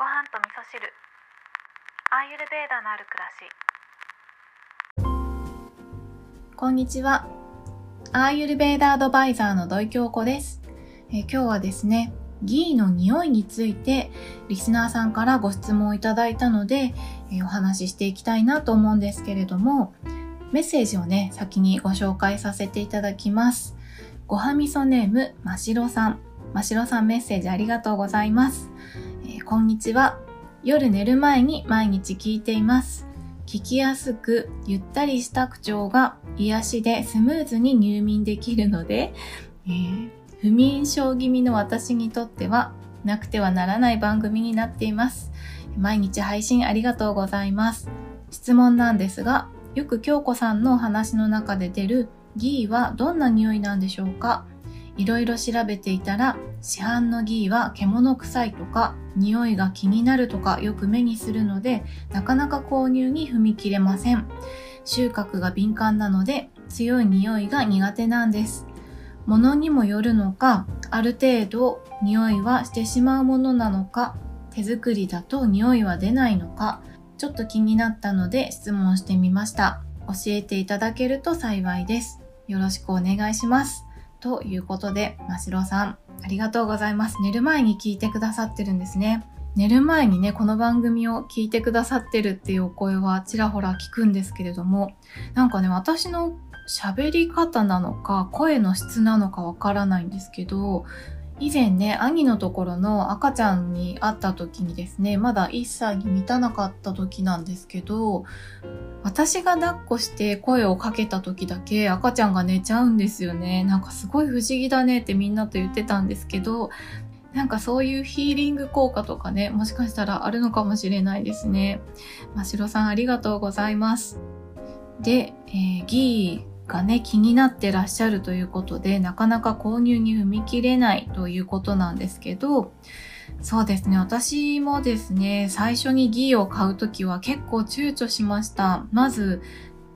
ご飯と味噌汁アーユルベーダのある暮らしこんにちは。アーユルベーダアドバイザーの土井京子です、え今日はですね、ギーの匂いについてリスナーさんからご質問をいただいたので、えお話ししていきたいなと思うんですけれども、メッセージをね、先にご紹介させていただきます。ごはみそネーム、ましろさん。ましろさんメッセージありがとうございます。こんにちは。夜寝る前に毎日聞いています。聞きやすくゆったりした口調が癒しでスムーズに入眠できるので、えー不眠症気味の私にとってはなくてはならない番組になっています。毎日配信ありがとうございます。質問なんですが、よく京子さんのお話の中で出るギーはどんな匂いなんでしょうか？いろいろ調べていたら市販のギーは獣臭いとか匂いが気になるとかよく目にするのでなかなか購入に踏み切れません。収穫が敏感なので強い匂いが苦手なんです。物にもよるのかある程度匂いはしてしまうものなのか手作りだと匂いは出ないのかちょっと気になったので質問してみました。教えていただけると幸いです。よろしくお願いします。ということで、ましろさん、ありがとうございます。寝る前に聞いてくださってるんですね。寝る前にね、この番組を聞いてくださってるっていうお声はちらほら聞くんですけれども、なんかね、私の喋り方なのか、声の質なのかわからないんですけど、以前ね、兄のところの赤ちゃんに会った時にですね、まだ1歳に満たなかった時なんですけど、私が抱っこして声をかけた時だけ赤ちゃんが寝ちゃうんですよね。なんかすごい不思議だねってみんなと言ってたんですけど、なんかそういうヒーリング効果とかね、もしかしたらあるのかもしれないですね。ましろさんありがとうございます。で、えーギーがね、気になってらっしゃるということで、なかなか購入に踏み切れないということなんですけど、そうですね。私もですね、最初にギーを買うときは結構躊躇しました。まず、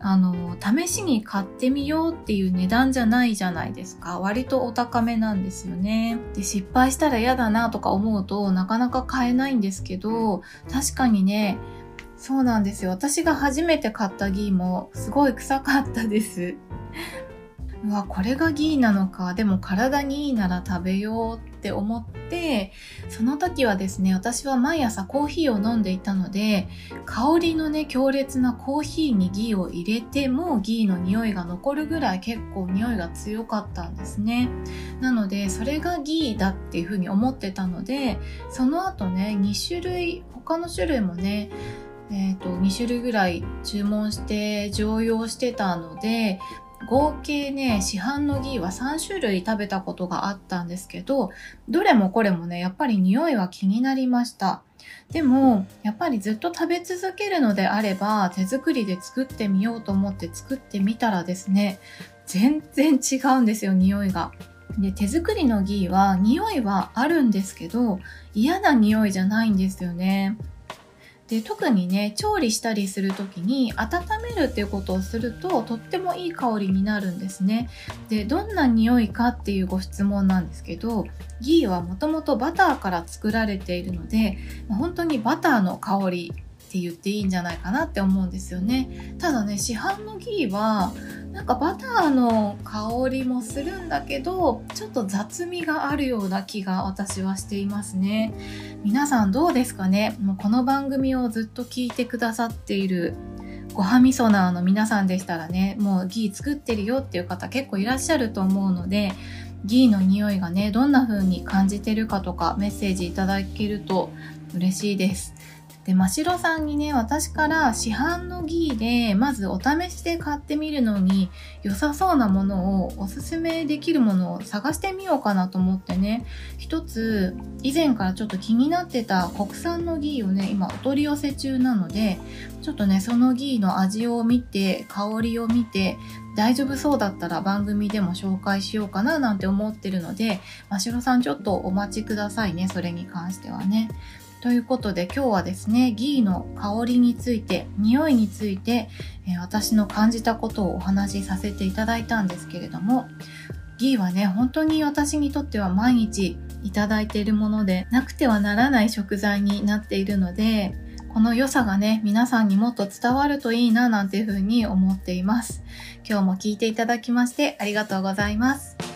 あの、試しに買ってみようっていう値段じゃないじゃないですか。割とお高めなんですよね。で、失敗したら嫌だなとか思うとなかなか買えないんですけど、確かにね、そうなんですよ。私が初めて買ったギーもすごい臭かったです。うわ、これがギーなのか。でも体にいいなら食べようって思って、その時はですね、私は毎朝コーヒーを飲んでいたので、香りのね、強烈なコーヒーにギーを入れてもギーの匂いが残るぐらい結構匂いが強かったんですね。なので、それがギーだっていうふうに思ってたので、その後ね、2種類、他の種類もね、えっ、と、2種類ぐらい注文して常用してたので、合計ね、市販のギーは3種類食べたことがあったんですけど、どれもこれもね、やっぱり匂いは気になりました。でも、やっぱりずっと食べ続けるのであれば、手作りで作ってみようと思って作ってみたらですね、全然違うんですよ、匂いが。で、手作りのギーは匂いはあるんですけど、嫌な匂いじゃないんですよね。で特にね調理したりする時に温めるっていうことをするととってもいい香りになるんですね。でどんな匂いかっていうご質問なんですけどギーはもともとバターから作られているので本当にバターの香りって言っていいんじゃないかなって思うんですよね。ただね市販のギーはなんかバターの香りもするんだけどちょっと雑味があるような気が私はしていますね。皆さんどうですかね？もうこの番組をずっと聞いてくださっているごはみそなーの皆さんでしたらねもうギー作ってるよっていう方結構いらっしゃると思うのでギーの匂いがねどんな風に感じてるかとかメッセージいただけると嬉しいです。で、ましろさんにね、私から市販のギーで、まずお試しで買ってみるのに良さそうなものを、おすすめできるものを探してみようかなと思ってね、一つ、以前からちょっと気になってた国産のギーをね、今お取り寄せ中なので、ちょっとね、そのギーの味を見て、香りを見て、大丈夫そうだったら番組でも紹介しようかななんて思ってるので、ましろさんちょっとお待ちくださいね、それに関してはね。ということで今日はですね、ギーの香りについて、匂いについて、え私の感じたことをお話しさせていただいたんですけれども、ギーはね、本当に私にとっては毎日いただいているものでなくてはならない食材になっているのでこの良さがね皆さんにもっと伝わるといいななんていうふうに思っています。今日も聞いていただきましてありがとうございます。